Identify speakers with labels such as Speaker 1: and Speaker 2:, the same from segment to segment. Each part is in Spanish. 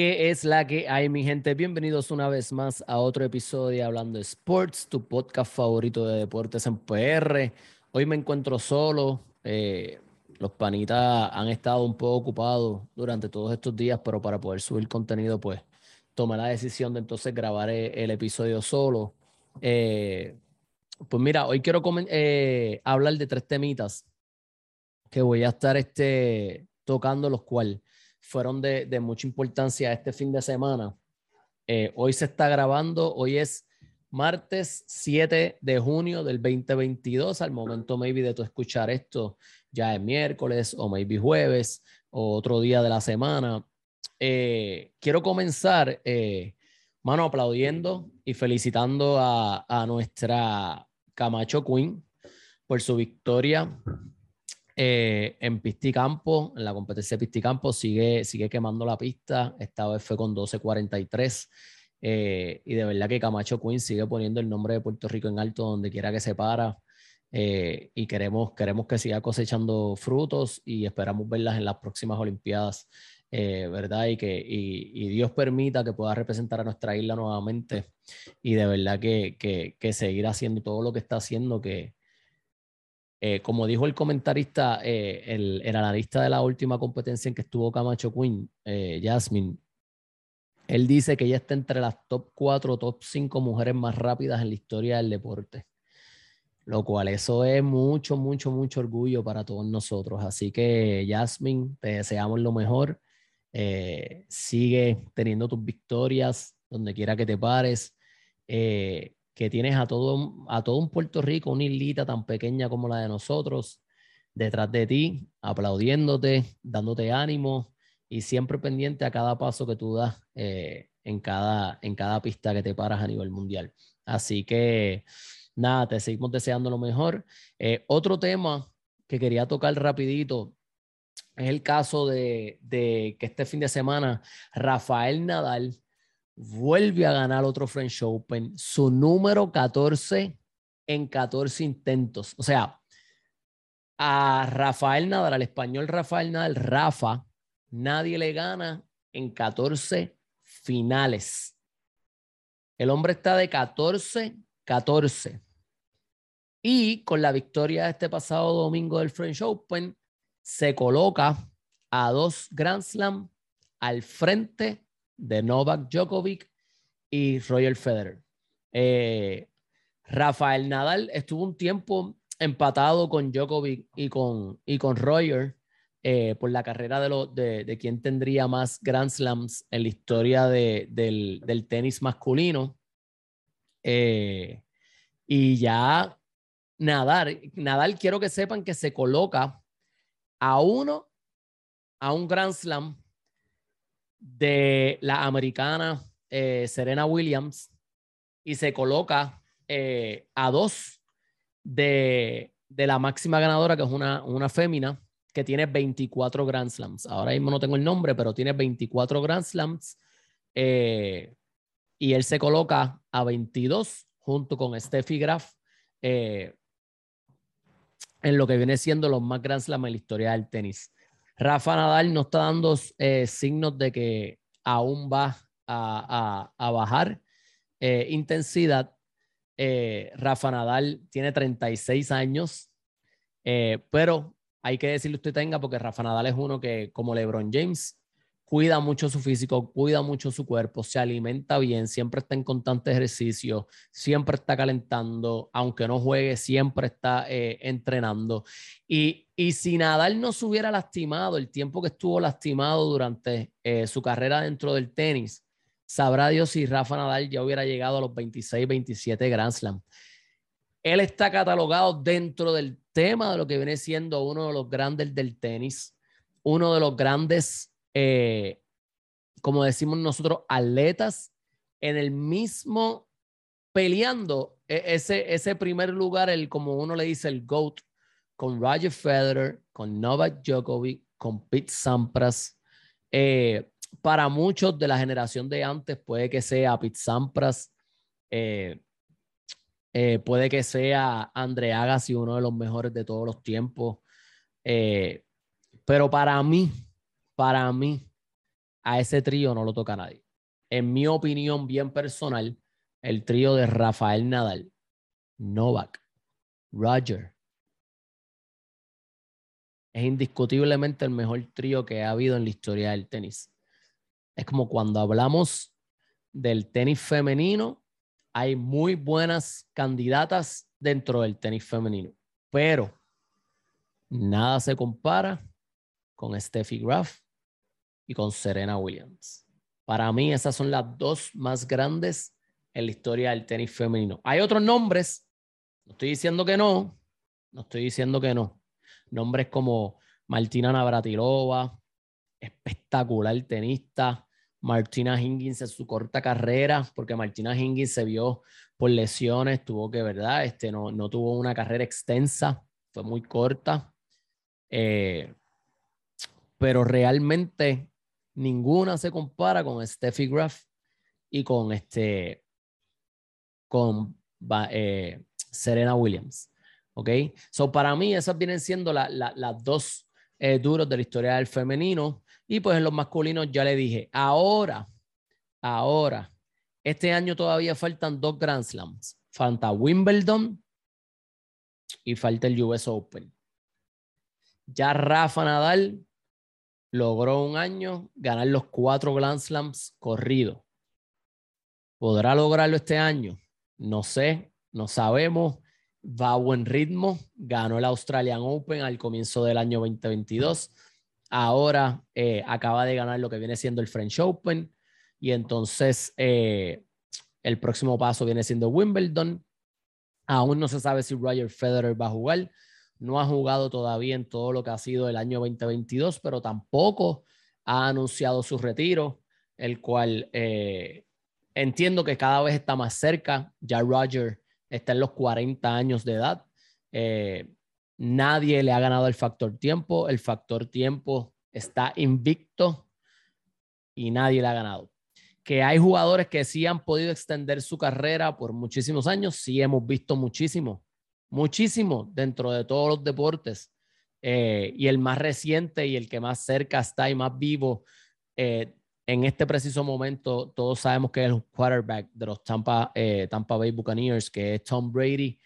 Speaker 1: ¿Qué es la que hay, mi gente? Bienvenidos una vez más a otro episodio de Hablando Sports, tu podcast favorito de deportes en PR. Hoy me encuentro solo. Eh, los panitas han estado un poco ocupados durante todos estos días, pero para poder subir contenido, pues tomé la decisión de entonces grabar e, el, episodio solo. Eh, pues mira, hoy quiero eh, hablar de tres temitas que voy a estar este, tocando, los cuales fueron de, mucha importancia este fin de semana. Eh, hoy se está grabando, hoy es martes 7 de junio del 2022. Al momento, maybe, de tu escuchar esto, ya es miércoles o maybe jueves o otro día de la semana. Eh, quiero comenzar, eh, mano, aplaudiendo y felicitando a, a nuestra Camacho Queen por su victoria eh, en Pisticampo, en la competencia de Pisticampo, sigue, sigue quemando la pista. Esta vez fue con 12.43. Eh, y de verdad que Camacho Queen sigue poniendo el nombre de Puerto Rico en alto donde quiera que se para. Eh, y queremos, queremos que siga cosechando frutos y esperamos verlas en las próximas Olimpiadas, ¿verdad? Y que y, Dios permita que pueda representar a nuestra isla nuevamente y de verdad que, que, que seguir haciendo todo lo que está haciendo, que, eh, como dijo el comentarista, eh, el, el, analista de la última competencia en que estuvo Camacho Queen, eh, Jasmine, él dice que ella está entre las top 4 top 5 mujeres más rápidas en la historia del deporte. Lo cual eso es mucho, mucho, mucho orgullo para todos nosotros. Así que, Jasmine, te deseamos lo mejor. sigue teniendo tus victorias donde quiera que te pares que tienes a todo, a todo un Puerto Rico, una islita tan pequeña como la de nosotros, detrás de ti, aplaudiéndote, dándote ánimo y siempre pendiente a cada paso que tú das eh, en, cada, en cada pista que te paras a nivel mundial. Así que nada, te seguimos deseando lo mejor. Eh, otro tema que quería tocar rapidito es el caso de, de que este fin de semana Rafael Nadal vuelve a ganar otro French Open, su número 14 en 14 intentos. O sea, a Rafael Nadal, al español Rafael Nadal, Rafa, nadie le gana en 14 finales. El hombre está de 14-14. Y con la victoria de este pasado domingo del French Open, se coloca a dos Grand Slam al frente de Novak Djokovic y Roger Federer. Eh, Rafael Nadal estuvo un tiempo empatado con Djokovic y con, y con Roger eh, por la carrera de, lo, de, de quién tendría más Grand Slams en la historia de, del, del, tenis masculino. Eh, y ya Nadal, Nadal quiero que sepan que se coloca a uno, a un Grand Slam de la americana eh, Serena Williams y se coloca eh, a dos de, la máxima ganadora, que es una, una fémina, que tiene 24 Grand Slams. Ahora mismo no tengo el nombre, pero tiene 24 Grand Slams. Eh, y él se coloca a 22 junto con Steffi Graf en lo que viene siendo los más Grand Slams en la historia del tenis. Rafa Nadal no está dando eh, signos de que aún va a, bajar eh, intensidad. Eh, Rafa Nadal tiene 36 años, pero hay que decirle usted tenga porque Rafa Nadal es uno que, como LeBron James, cuida mucho su físico, cuida mucho su cuerpo, se alimenta bien, siempre está en constante ejercicio, siempre está calentando, aunque no juegue, siempre está entrenando. Y, y, si Nadal no se hubiera lastimado el tiempo que estuvo lastimado durante eh, su carrera dentro del tenis, sabrá Dios si Rafa Nadal ya hubiera llegado a los 26, 27 Grand Slam. Él está catalogado dentro del tema de lo que viene siendo uno de los grandes del tenis, uno de los grandes eh, como decimos nosotros, atletas en el mismo peleando e, ese, ese primer lugar, el como uno le dice el GOAT, con Roger Federer, con Novak Djokovic, con Pete Sampras. Eh, para muchos de la generación de antes puede que sea Pete Sampras, eh, puede que sea André Agassi, uno de los mejores de todos los tiempos. pero para mí, para mí, a ese trío no lo toca nadie. En mi opinión bien personal, el trío de Rafael Nadal, Novak, Roger, es indiscutiblemente el mejor trío que ha habido en la historia del tenis. Es como cuando hablamos del tenis femenino, hay muy buenas candidatas dentro del tenis femenino, pero nada se compara con Steffi Graf y con Serena Williams. Para mí esas son las dos más grandes en la historia del tenis femenino. Hay otros nombres, no estoy diciendo que no, no estoy diciendo que no. Nombres como Martina Navratilova, espectacular tenista, Martina Hingis en su corta carrera, porque Martina Hingis se vio por lesiones, tuvo que, ¿verdad? Este, no, no tuvo una carrera extensa, fue muy corta. Eh, pero realmente ninguna se compara con Steffi Graf y con este con eh, Serena Williams. ¿Ok? So, para mí, esas vienen siendo las dos eh, duros de la historia del femenino. Y pues en los masculinos ya le dije, ahora, ahora, este año todavía faltan dos Grand Slams. Falta Wimbledon y falta el US Open. Ya Rafa Nadal logró un año ganar los cuatro Grand Slams corridos. ¿Podrá lograrlo este año? No sé, no sabemos. Va a buen ritmo. Ganó el Australian Open al comienzo del año 2022. Ahora eh, acaba de ganar lo que viene siendo el French Open. Y entonces eh, el próximo paso viene siendo Wimbledon. Aún no se sabe si Roger Federer va a jugar. No ha jugado todavía en todo lo que ha sido el año 2022, pero tampoco ha anunciado su retiro, el cual eh, entiendo que cada vez está más cerca. Ya Roger está en los 40 años de edad. Eh, nadie le ha ganado el factor tiempo. El factor tiempo está invicto y nadie le ha ganado. Que hay jugadores que sí han podido extender su carrera por muchísimos años, sí hemos visto muchísimo, muchísimo dentro de todos los deportes. Eh, y el más reciente y el que más cerca está y más vivo eh, en este preciso momento, todos sabemos que es el quarterback de los Tampa, eh, Tampa Bay Buccaneers, que es Tom Brady.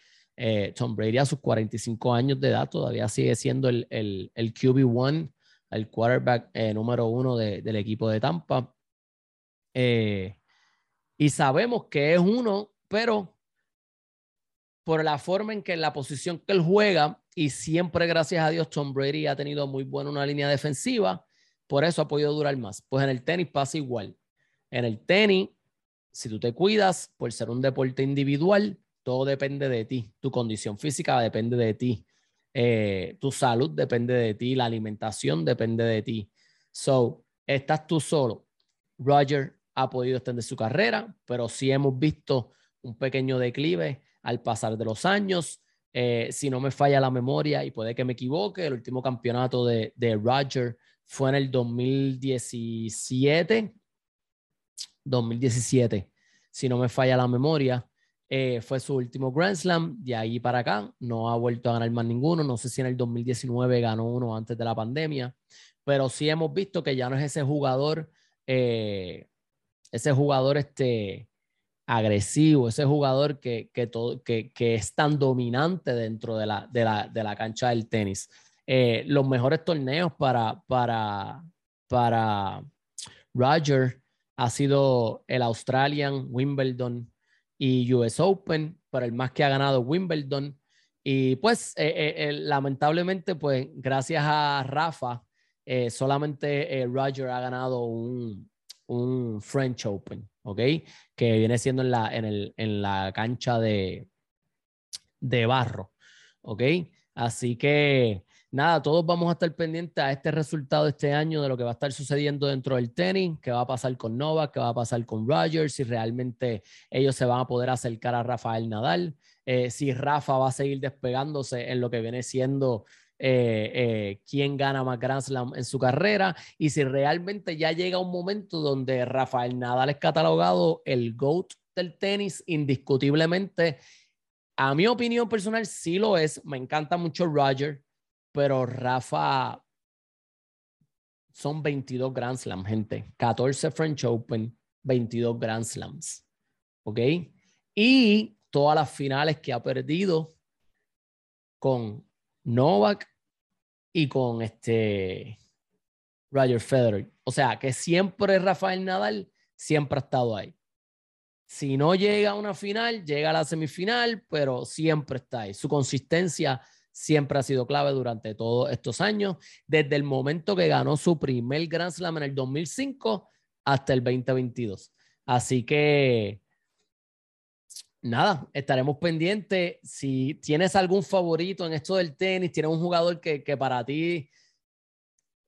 Speaker 1: Tom Brady a sus 45 años de edad todavía sigue siendo el, el, el QB1, el quarterback número uno del equipo de Tampa. y sabemos que es uno, pero por la forma en que la posición que él juega, y siempre, gracias a Dios, Tom Brady ha tenido muy buena una línea defensiva, por eso ha podido durar más. Pues en el tenis pasa igual. En el tenis, si tú te cuidas por ser un deporte individual, todo depende de ti. Tu condición física depende de ti. Eh, tu salud depende de ti. La alimentación depende de ti. So, estás tú solo. Roger ha podido extender su carrera, pero sí hemos visto un pequeño declive al pasar de los años. Eh, si no me falla la memoria y puede que me equivoque, el último campeonato de, de Roger fue en el 2017. 2017, si no me falla la memoria. Eh, fue su último Grand Slam, de ahí para acá no ha vuelto a ganar más ninguno, no sé si en el 2019 ganó uno antes de la pandemia, pero sí hemos visto que ya no es ese jugador, eh, ese jugador este, agresivo, ese jugador que, que, todo, que, que es tan dominante dentro de la, de la, de la cancha del tenis. Eh, los mejores torneos para, para, para Roger ha sido el Australian, Wimbledon y US Open, pero el más que ha ganado Wimbledon. Y pues eh, eh, lamentablemente, pues gracias a Rafa, solamente Roger ha ganado un, un French Open. ¿ok? Que viene siendo en la, en el, en la cancha de, de barro, ¿ok? Así que nada, todos vamos a estar pendientes a este resultado de este año de lo que va a estar sucediendo dentro del tenis, qué va a pasar con Nova, qué va a pasar con Rogers, si realmente ellos se van a poder acercar a Rafael Nadal, eh, si Rafa va a seguir despegándose en lo que viene siendo eh, eh, quién gana más Grand Slam en su carrera y si realmente ya llega un momento donde Rafael Nadal es catalogado el GOAT del tenis indiscutiblemente. A mi opinión personal sí lo es, me encanta mucho Roger, pero Rafa son 22 Grand Slam, gente. 14 French Open, 22 Grand Slams. ¿Ok? Y todas las finales que ha perdido con Novak y con este Roger Federer. O sea, que siempre Rafael Nadal siempre ha estado ahí. Si no llega a una final, llega a la semifinal, pero siempre está ahí. Su consistencia siempre ha sido clave durante todos estos años, desde el momento que ganó su primer Grand Slam en el 2005 hasta el 2022. Así que, nada, estaremos pendientes. Si tienes algún favorito en esto del tenis, tienes un jugador que, que para ti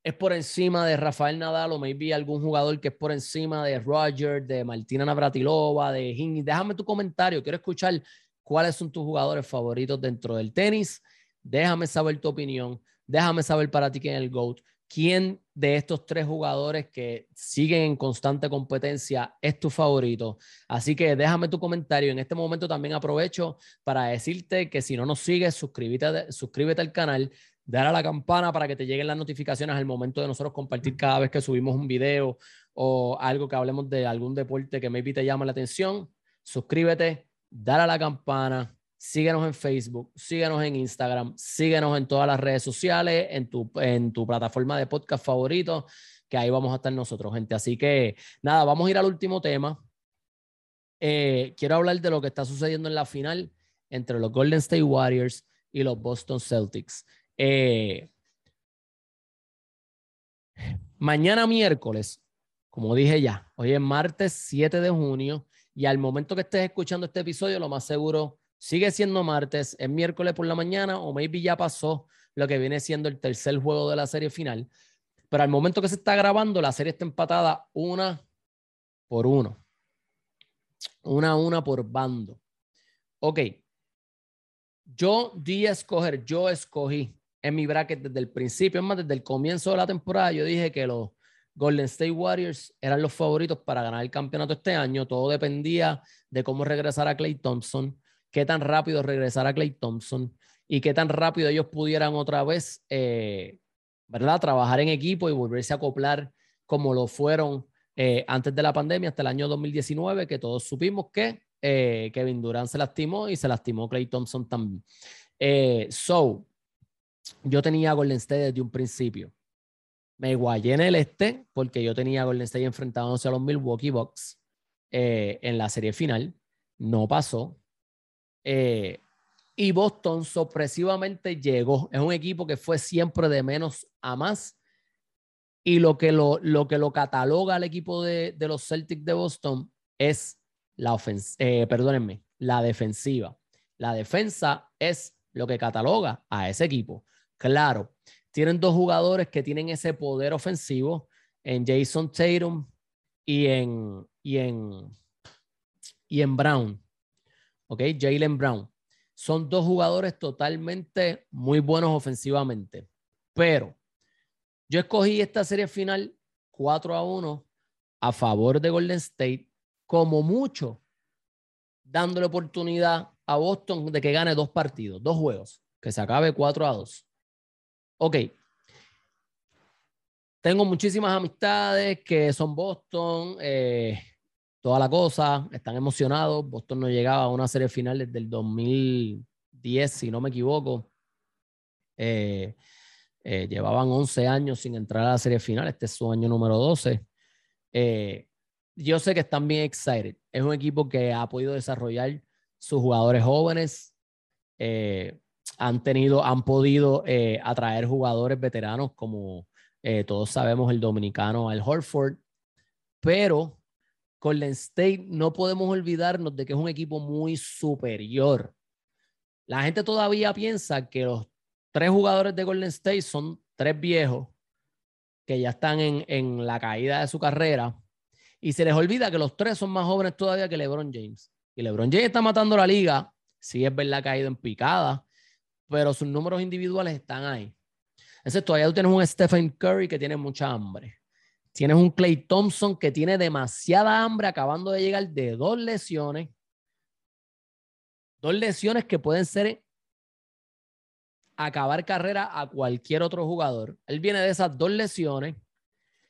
Speaker 1: es por encima de Rafael Nadal o maybe algún jugador que es por encima de Roger, de Martina Navratilova, de Hing. Déjame tu comentario, quiero escuchar cuáles son tus jugadores favoritos dentro del tenis. Déjame saber tu opinión. Déjame saber para ti quién es el GOAT. ¿Quién de estos tres jugadores que siguen en constante competencia es tu favorito? Así que déjame tu comentario. En este momento también aprovecho para decirte que si no nos sigues, suscríbete, suscríbete al canal, dale a la campana para que te lleguen las notificaciones al momento de nosotros compartir cada vez que subimos un video o algo que hablemos de algún deporte que maybe te llama la atención. Suscríbete, dale a la campana Síguenos en Facebook, síguenos en Instagram, síguenos en todas las redes sociales, en tu, en tu plataforma de podcast favorito, que ahí vamos a estar nosotros, gente. Así que nada, vamos a ir al último tema. Eh, quiero hablar de lo que está sucediendo en la final entre los Golden State Warriors y los Boston Celtics. Eh, mañana miércoles, como dije ya, hoy es martes 7 de junio y al momento que estés escuchando este episodio, lo más seguro Sigue siendo martes, es miércoles por la mañana o maybe ya pasó lo que viene siendo el tercer juego de la serie final. Pero al momento que se está grabando, la serie está empatada una por uno. Una a una por bando. Ok. Yo di a escoger, yo escogí en mi bracket desde el principio, es más, desde el comienzo de la temporada, yo dije que los Golden State Warriors eran los favoritos para ganar el campeonato este año. Todo dependía de cómo regresara Clay Thompson qué tan rápido regresara Clay Thompson y qué tan rápido ellos pudieran otra vez, eh, ¿verdad? Trabajar en equipo y volverse a acoplar como lo fueron eh, antes de la pandemia, hasta el año 2019, que todos supimos que eh, Kevin Durant se lastimó y se lastimó Clay Thompson también. so, yo tenía Golden State desde un principio. Me guayé en el este porque yo tenía Golden State enfrentándose a los Milwaukee Bucks en la serie final. No pasó. Eh, y Boston sorpresivamente llegó. Es un equipo que fue siempre de menos a más. Y lo que lo, lo, que lo cataloga al equipo de, de los Celtics de Boston es la ofensa, eh, la defensiva. La defensa es lo que cataloga a ese equipo. Claro, tienen dos jugadores que tienen ese poder ofensivo en Jason Tatum y en, y en, y en Brown. ¿Ok? Jalen Brown. Son dos jugadores totalmente muy buenos ofensivamente, pero yo escogí esta serie final 4 a 1 a favor de Golden State, como mucho, dándole oportunidad a Boston de que gane dos partidos, dos juegos, que se acabe 4 a 2. Ok. Tengo muchísimas amistades que son Boston. Eh, toda la cosa, están emocionados. Boston no llegaba a una serie final desde el 2010, si no me equivoco. Eh, eh, llevaban 11 años sin entrar a la serie final, este es su año número 12. Eh, yo sé que están bien excited. Es un equipo que ha podido desarrollar sus jugadores jóvenes. han tenido, han podido atraer jugadores veteranos como todos sabemos el dominicano Al Horford, pero Golden State no podemos olvidarnos de que es un equipo muy superior. La gente todavía piensa que los tres jugadores de Golden State son tres viejos que ya están en, la caída de su carrera y se les olvida que los tres son más jóvenes todavía que LeBron James. Y LeBron James está matando la liga, sí es verdad, ha caído en picada, pero sus números individuales están ahí. Entonces todavía tú tienes un Stephen Curry que tiene mucha hambre. Tienes un Clay Thompson que tiene demasiada hambre, acabando de llegar de dos lesiones. Dos lesiones que pueden ser acabar carrera a cualquier otro jugador. Él viene de esas dos lesiones.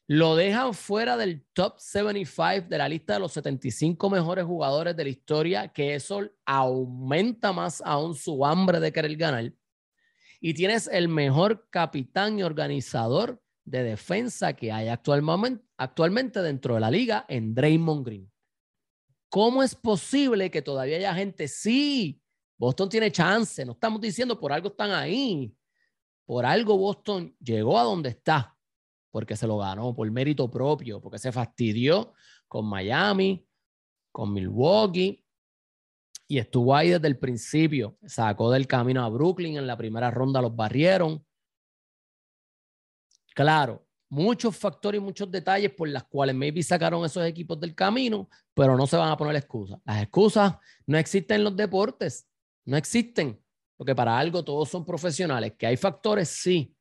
Speaker 1: Lo dejan fuera del top 75 de la lista de los 75 mejores jugadores de la historia, que eso aumenta más aún su hambre de querer ganar. Y tienes el mejor capitán y organizador de defensa que hay actualmente, actualmente dentro de la liga en Draymond Green. ¿Cómo es posible que todavía haya gente? Sí, Boston tiene chance, no estamos diciendo por algo están ahí. Por algo Boston llegó a donde está porque se lo ganó por mérito propio, porque se fastidió con Miami, con Milwaukee y estuvo ahí desde el principio. Sacó del camino a Brooklyn en la primera ronda, los barrieron. Claro, muchos factores y muchos detalles por las cuales maybe sacaron esos equipos del camino, pero no se van a poner excusas. Las excusas no existen en los deportes, no existen, porque para algo todos son profesionales. Que hay factores, sí,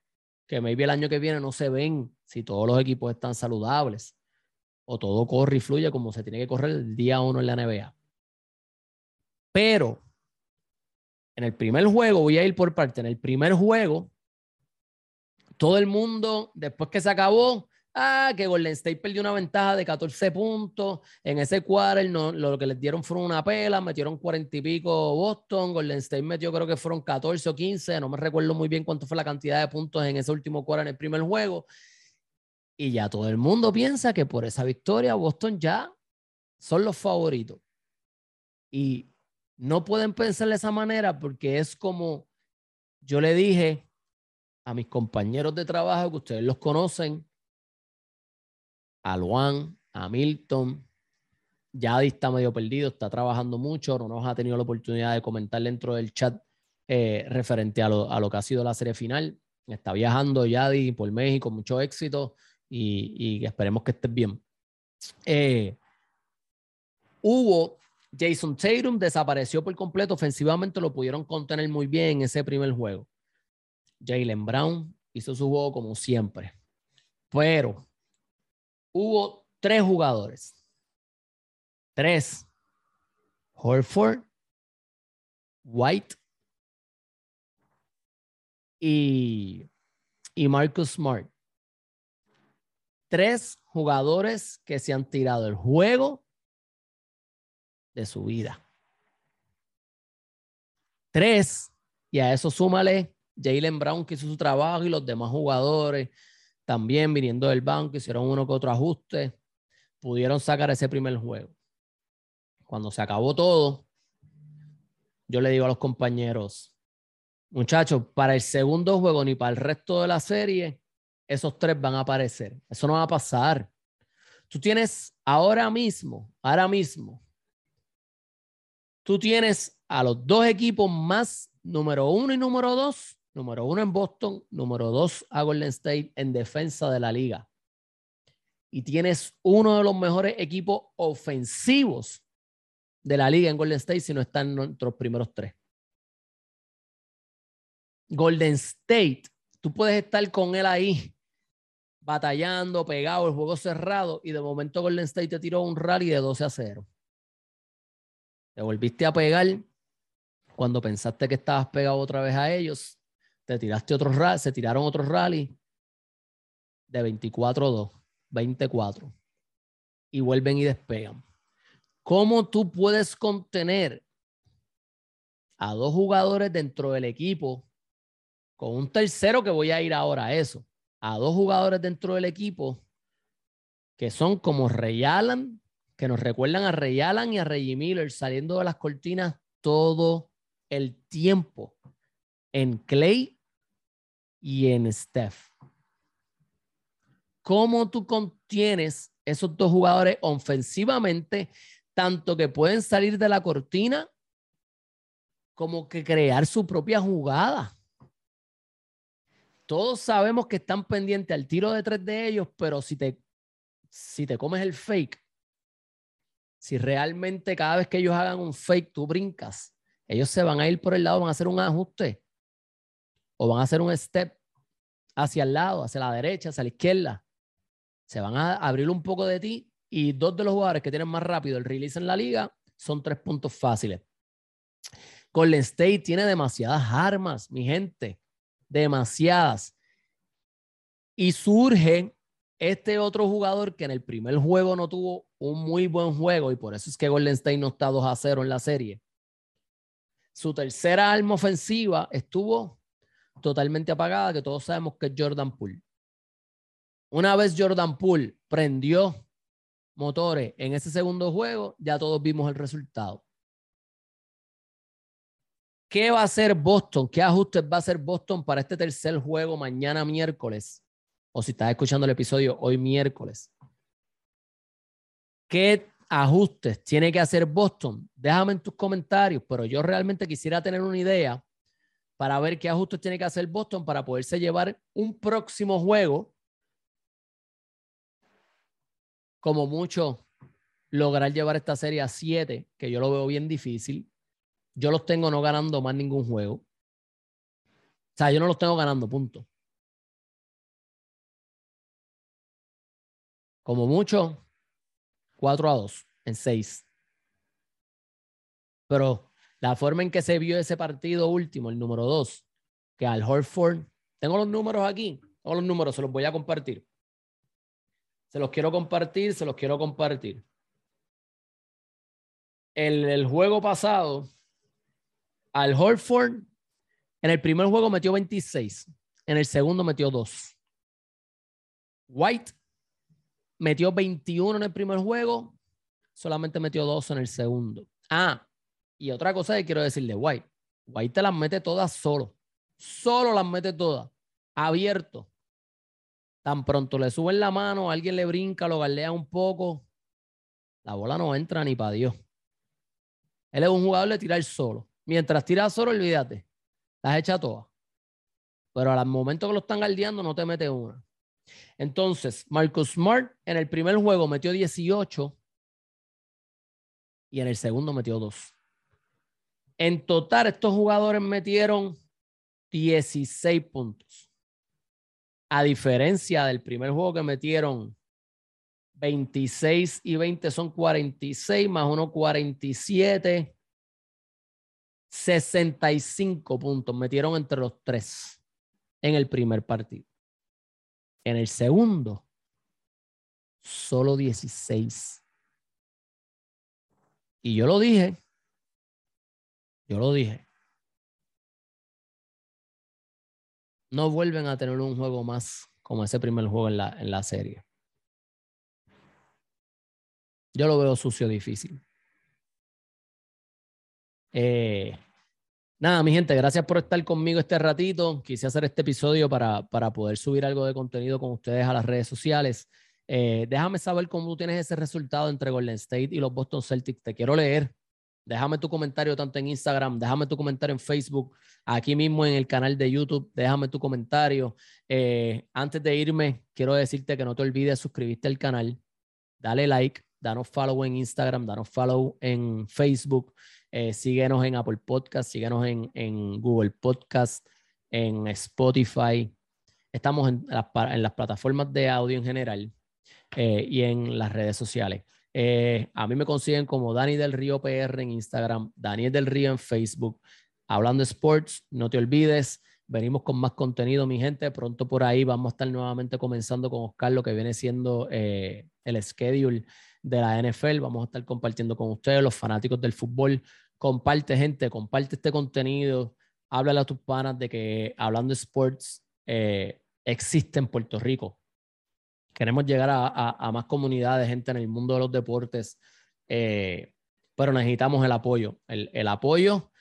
Speaker 1: que maybe el año que viene no se ven si todos los equipos están saludables o todo corre y fluye como se tiene que correr el día uno en la NBA. Pero en el primer juego, voy a ir por parte, en el primer juego, todo el mundo, después que se acabó, ah, que Golden State perdió una ventaja de 14 puntos. En ese quarter no, lo que les dieron fueron una pela, metieron 40 y pico Boston. Golden State metió, creo que fueron 14 o 15. No me recuerdo muy bien cuánto fue la cantidad de puntos en ese último quarter en el primer juego. Y ya todo el mundo piensa que por esa victoria Boston ya son los favoritos. Y no pueden pensar de esa manera porque es como yo le dije a mis compañeros de trabajo que ustedes los conocen, a Luan, a Milton. Yadi está medio perdido, está trabajando mucho, no nos ha tenido la oportunidad de comentar dentro del chat eh, referente a lo, a lo que ha sido la serie final. Está viajando Yadi por México, mucho éxito y, esperemos que estés bien. Eh, hubo Jason Tatum desapareció por completo. Ofensivamente lo pudieron contener muy bien en ese primer juego. Jalen Brown hizo su juego como siempre. Pero hubo tres jugadores. Tres. Horford, White y, y Marcus Smart tres jugadores que se han tirado el juego de su vida. Tres, y a eso súmale Jalen Brown que hizo su trabajo y los demás jugadores también viniendo del banco, hicieron uno que otro ajuste, pudieron sacar ese primer juego. Cuando se acabó todo, yo le digo a los compañeros, muchachos, para el segundo juego ni para el resto de la serie, esos tres van a aparecer. Eso no va a pasar. Tú tienes ahora mismo, ahora mismo, tú tienes a los dos equipos más, número uno y número dos, número uno en Boston, número dos a Golden State en defensa de la liga. Y tienes uno de los mejores equipos ofensivos de la liga en Golden State si no están en nuestros primeros tres. Golden State, tú puedes estar con él ahí batallando, pegado, el juego cerrado, y de momento Golden State te tiró un rally de 12 a 0. Te volviste a pegar cuando pensaste que estabas pegado otra vez a ellos, se tiraron otros rally de 24 a 2, 24, y vuelven y despegan. ¿Cómo tú puedes contener a dos jugadores dentro del equipo con un tercero que voy a ir ahora a eso? a dos jugadores dentro del equipo que son como Ray Allen, que nos recuerdan a Ray Allen y a Reggie Miller saliendo de las cortinas todo el tiempo en Clay y en Steph. ¿Cómo tú contienes esos dos jugadores ofensivamente, tanto que pueden salir de la cortina como que crear su propia jugada? todos sabemos que están pendientes al tiro de tres de ellos, pero si te, si te comes el fake, si realmente cada vez que ellos hagan un fake tú brincas, ellos se van a ir por el lado, van a hacer un ajuste o van a hacer un step hacia el lado, hacia la derecha, hacia la izquierda. Se van a abrir un poco de ti y dos de los jugadores que tienen más rápido el release en la liga son tres puntos fáciles. Golden State tiene demasiadas armas, mi gente demasiadas. Y surge este otro jugador que en el primer juego no tuvo un muy buen juego y por eso es que Golden State no está 2 a 0 en la serie. Su tercera arma ofensiva estuvo totalmente apagada, que todos sabemos que es Jordan Poole. Una vez Jordan Poole prendió motores en ese segundo juego, ya todos vimos el resultado. ¿Qué va a hacer Boston? ¿Qué ajustes va a hacer Boston para este tercer juego mañana miércoles? O si estás escuchando el episodio hoy miércoles. ¿Qué ajustes tiene que hacer Boston? Déjame en tus comentarios, pero yo realmente quisiera tener una idea para ver qué ajustes tiene que hacer Boston para poderse llevar un próximo juego como mucho lograr llevar esta serie a siete, que yo lo veo bien difícil. Yo los tengo no ganando más ningún juego. O sea, yo no los tengo ganando, punto. Como mucho, 4 a 2 en 6. Pero la forma en que se vio ese partido último, el número 2, que al Horford, tengo los números aquí, tengo los números, se los voy a compartir. Se los quiero compartir, se los quiero compartir. El, el juego pasado, al Horford, en el primer juego metió 26, en el segundo metió 2. White metió 21 en el primer juego, solamente metió 2 en el segundo. Ah, y otra cosa que quiero decirle, White. White te las mete todas solo. Solo las mete todas. Abierto. Tan pronto le suben la mano, alguien le brinca, lo galea un poco, la bola no entra ni para Dios. Él es un jugador de tirar solo. Mientras tira solo, olvídate, las echa todas. Pero al momento que lo están galdeando, no te mete una. Entonces, Marcus Smart en el primer juego metió 18 y en el segundo metió 2. En total, estos jugadores metieron 16 puntos. A diferencia del primer juego que metieron 26 y 20 son 46 más 1, 47. 65 puntos metieron entre los tres en el primer partido. En el segundo, solo 16. Y yo lo dije, yo lo dije. no vuelven a tener un juego más como ese primer juego en la, en la serie. Yo lo veo sucio, difícil. Eh, nada, mi gente, gracias por estar conmigo este ratito. Quise hacer este episodio para, para poder subir algo de contenido con ustedes a las redes sociales. Eh, déjame saber cómo tú tienes ese resultado entre Golden State y los Boston Celtics. Te quiero leer. Déjame tu comentario tanto en Instagram, déjame tu comentario en Facebook, aquí mismo en el canal de YouTube, déjame tu comentario. Eh, antes de irme, quiero decirte que no te olvides suscribirte al canal, dale like, danos follow en Instagram, danos follow en Facebook, eh, síguenos en Apple Podcast, síguenos en, Google Podcast, en Spotify. Estamos en las, plataformas de audio en general eh, y en las redes sociales. Eh, a mí me consiguen como Dani del Río PR en Instagram, Daniel del Río en Facebook. Hablando de sports, no te olvides, venimos con más contenido, mi gente. Pronto por ahí vamos a estar nuevamente comenzando con Oscar lo que viene siendo eh, el schedule de la NFL. Vamos a estar compartiendo con ustedes, los fanáticos del fútbol. Comparte, gente, comparte este contenido. Háblale a tus panas de que Hablando de Sports eh, existe en Puerto Rico queremos llegar a, más comunidades, gente en el mundo de los deportes, eh, pero necesitamos el apoyo, el, apoyo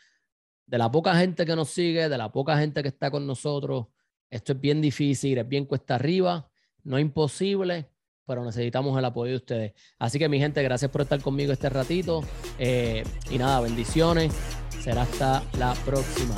Speaker 1: de la poca gente que nos sigue, de la poca gente que está con nosotros. Esto es bien difícil, es bien cuesta arriba, no imposible, pero necesitamos el apoyo de ustedes. Así que mi gente, gracias por estar conmigo este ratito. Eh, y nada, bendiciones. Será hasta la próxima.